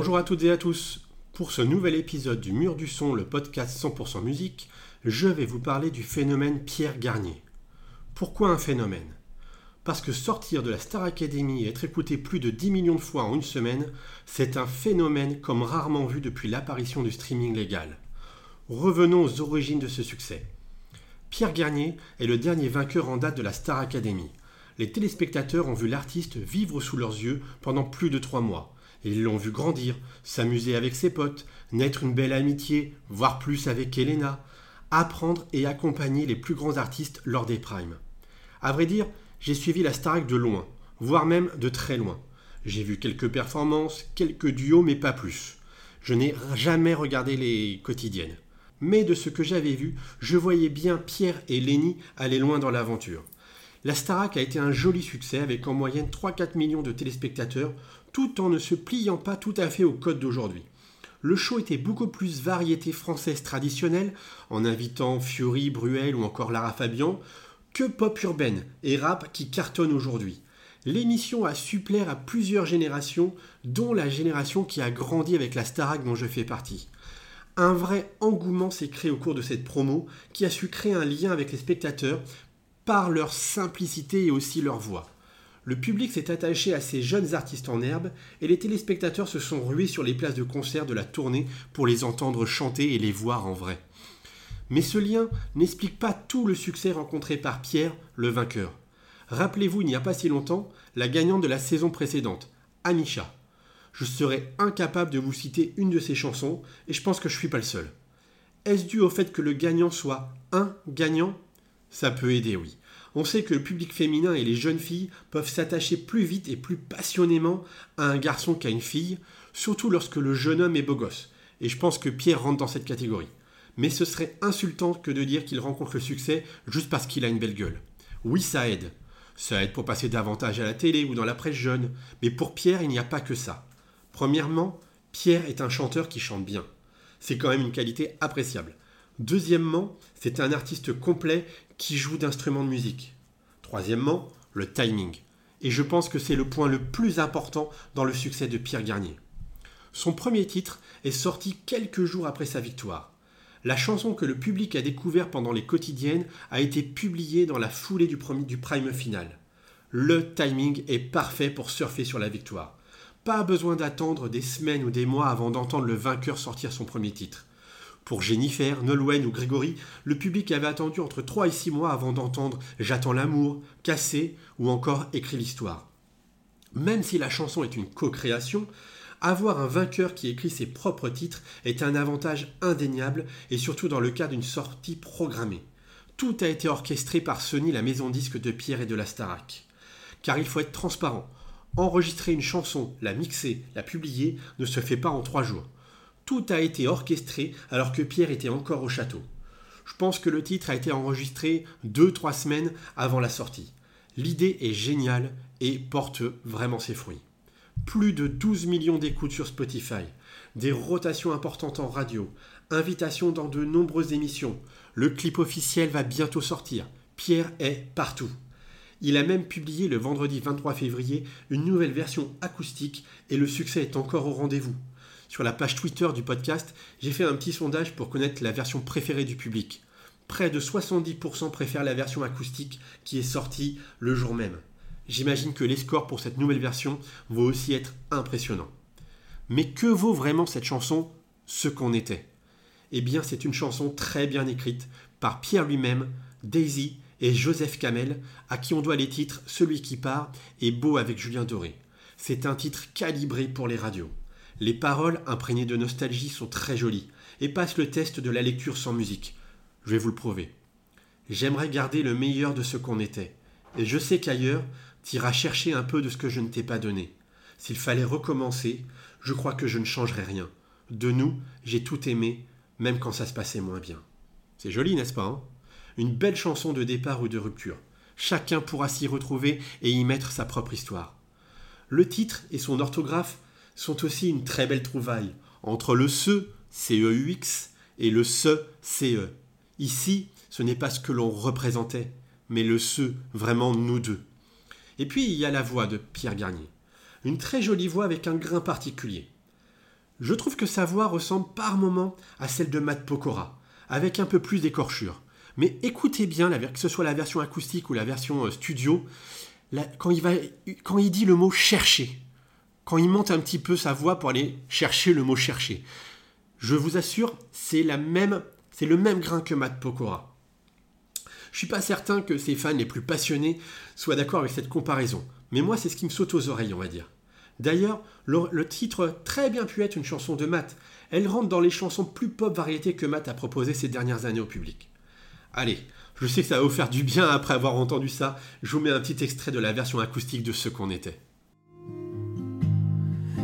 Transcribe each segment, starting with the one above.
Bonjour à toutes et à tous. Pour ce nouvel épisode du Mur du Son, le podcast 100% musique, je vais vous parler du phénomène Pierre Garnier. Pourquoi un phénomène? Parce que sortir de la Star Academy et être écouté plus de 10 millions de fois en une semaine, c'est un phénomène comme rarement vu depuis l'apparition du streaming légal. Revenons aux origines de ce succès. Pierre Garnier est le dernier vainqueur en date de la Star Academy. Les téléspectateurs ont vu l'artiste vivre sous leurs yeux pendant plus de trois mois ils l'ont vu grandir, s'amuser avec ses potes, naître une belle amitié, voire plus avec Elena, apprendre et accompagner les plus grands artistes lors des primes. À vrai dire, j'ai suivi la Starac de loin, voire même de très loin. J'ai vu quelques performances, quelques duos, mais pas plus. Je n'ai jamais regardé les quotidiennes. Mais de ce que j'avais vu, je voyais bien Pierre et Lenny aller loin dans l'aventure. La Starac a été un joli succès avec en moyenne 3-4 millions de téléspectateurs, tout en ne se pliant pas tout à fait au code d'aujourd'hui. Le show était beaucoup plus variété française traditionnelle, en invitant Fiori, Bruel ou encore Lara Fabian, que pop urbaine et rap qui cartonne aujourd'hui. L'émission a su plaire à plusieurs générations, dont la génération qui a grandi avec la Starac dont je fais partie. Un vrai engouement s'est créé au cours de cette promo qui a su créer un lien avec les spectateurs par leur simplicité et aussi leur voix. Le public s'est attaché à ces jeunes artistes en herbe et les téléspectateurs se sont rués sur les places de concert de la tournée pour les entendre chanter et les voir en vrai. Mais ce lien n'explique pas tout le succès rencontré par Pierre, le vainqueur. Rappelez-vous, il n'y a pas si longtemps, la gagnante de la saison précédente, Amisha. Je serais incapable de vous citer une de ses chansons et je pense que je ne suis pas le seul. Est-ce dû au fait que le gagnant soit un gagnant? Ça peut aider, oui on sait que le public féminin et les jeunes filles peuvent s'attacher plus vite et plus passionnément à un garçon qu'à une fille, surtout lorsque le jeune homme est beau gosse. Et je pense que Pierre rentre dans cette catégorie. Mais ce serait insultant que de dire qu'il rencontre le succès juste parce qu'il a une belle gueule. Oui, ça aide. Ça aide pour passer davantage à la télé ou dans la presse jeune. Mais pour Pierre, il n'y a pas que ça. Premièrement, Pierre est un chanteur qui chante bien. C'est quand même une qualité appréciable. Deuxièmement, c'est un artiste complet qui joue d'instruments de musique. Troisièmement, le timing. Et je pense que c'est le point le plus important dans le succès de Pierre Garnier. Son premier titre est sorti quelques jours après sa victoire. La chanson que le public a découvert pendant les quotidiennes a été publiée dans la foulée du, du prime final. Le timing est parfait pour surfer sur la victoire. Pas besoin d'attendre des semaines ou des mois avant d'entendre le vainqueur sortir son premier titre. Pour Jennifer, Nolwenn ou Grégory, le public avait attendu entre 3 et 6 mois avant d'entendre J'attends l'amour, Cassé ou encore Écrit l'histoire. Même si la chanson est une co-création, avoir un vainqueur qui écrit ses propres titres est un avantage indéniable et surtout dans le cas d'une sortie programmée. Tout a été orchestré par Sony, la maison disque de Pierre et de la Starac. Car il faut être transparent. Enregistrer une chanson, la mixer, la publier ne se fait pas en trois jours. Tout a été orchestré alors que Pierre était encore au château. Je pense que le titre a été enregistré 2-3 semaines avant la sortie. L'idée est géniale et porte vraiment ses fruits. Plus de 12 millions d'écoutes sur Spotify, des rotations importantes en radio, invitations dans de nombreuses émissions. Le clip officiel va bientôt sortir. Pierre est partout. Il a même publié le vendredi 23 février une nouvelle version acoustique et le succès est encore au rendez-vous sur la page Twitter du podcast, j'ai fait un petit sondage pour connaître la version préférée du public. Près de 70% préfèrent la version acoustique qui est sortie le jour même. J'imagine que les scores pour cette nouvelle version vont aussi être impressionnants. Mais que vaut vraiment cette chanson Ce qu'on était Eh bien, c'est une chanson très bien écrite par Pierre lui-même, Daisy et Joseph Kamel, à qui on doit les titres Celui qui part et Beau avec Julien Doré. C'est un titre calibré pour les radios. Les paroles imprégnées de nostalgie sont très jolies et passent le test de la lecture sans musique. Je vais vous le prouver. J'aimerais garder le meilleur de ce qu'on était. Et je sais qu'ailleurs, iras chercher un peu de ce que je ne t'ai pas donné. S'il fallait recommencer, je crois que je ne changerais rien. De nous, j'ai tout aimé, même quand ça se passait moins bien. C'est joli, n'est-ce pas hein? Une belle chanson de départ ou de rupture. Chacun pourra s'y retrouver et y mettre sa propre histoire. Le titre et son orthographe sont aussi une très belle trouvaille entre le ce, C-E-U-X, et le ce, C-E. Ici, ce n'est pas ce que l'on représentait, mais le ce, vraiment nous deux. Et puis, il y a la voix de Pierre Garnier. Une très jolie voix avec un grain particulier. Je trouve que sa voix ressemble par moments à celle de Matt Pokora, avec un peu plus d'écorchure. Mais écoutez bien, que ce soit la version acoustique ou la version euh, studio, quand, il va, quand il dit le mot chercher, quand il monte un petit peu sa voix pour aller chercher le mot chercher, je vous assure, c'est la même, c'est le même grain que Matt Pokora. Je suis pas certain que ses fans les plus passionnés soient d'accord avec cette comparaison, mais moi c'est ce qui me saute aux oreilles, on va dire. D'ailleurs, le, titre très bien pu être une chanson de Matt. Elle rentre dans les chansons plus pop variété que Matt a proposé ces dernières années au public. Allez, je sais que ça va vous faire du bien après avoir entendu ça. Je vous mets un petit extrait de la version acoustique de ce qu'on était.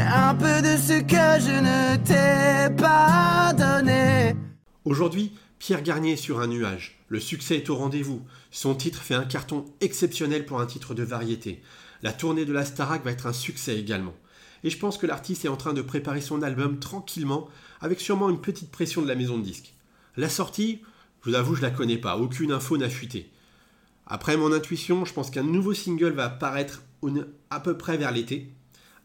un peu de ce que je ne t'ai pas donné. Aujourd'hui, Pierre Garnier est sur un nuage. Le succès est au rendez-vous. Son titre fait un carton exceptionnel pour un titre de variété. La tournée de la Starac va être un succès également. Et je pense que l'artiste est en train de préparer son album tranquillement, avec sûrement une petite pression de la maison de disques. La sortie, je vous avoue, je la connais pas, aucune info n'a fuité. Après mon intuition, je pense qu'un nouveau single va apparaître à peu près vers l'été,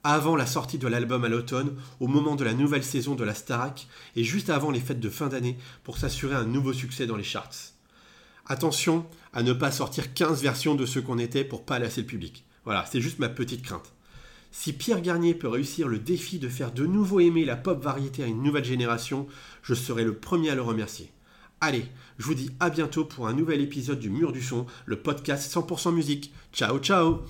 avant la sortie de l'album à l'automne, au moment de la nouvelle saison de la Starac, et juste avant les fêtes de fin d'année pour s'assurer un nouveau succès dans les charts. Attention à ne pas sortir 15 versions de ce qu'on était pour pas lasser le public. Voilà, c'est juste ma petite crainte. Si Pierre Garnier peut réussir le défi de faire de nouveau aimer la pop variété à une nouvelle génération, je serai le premier à le remercier. Allez, je vous dis à bientôt pour un nouvel épisode du Mur du Son, le podcast 100% musique. Ciao ciao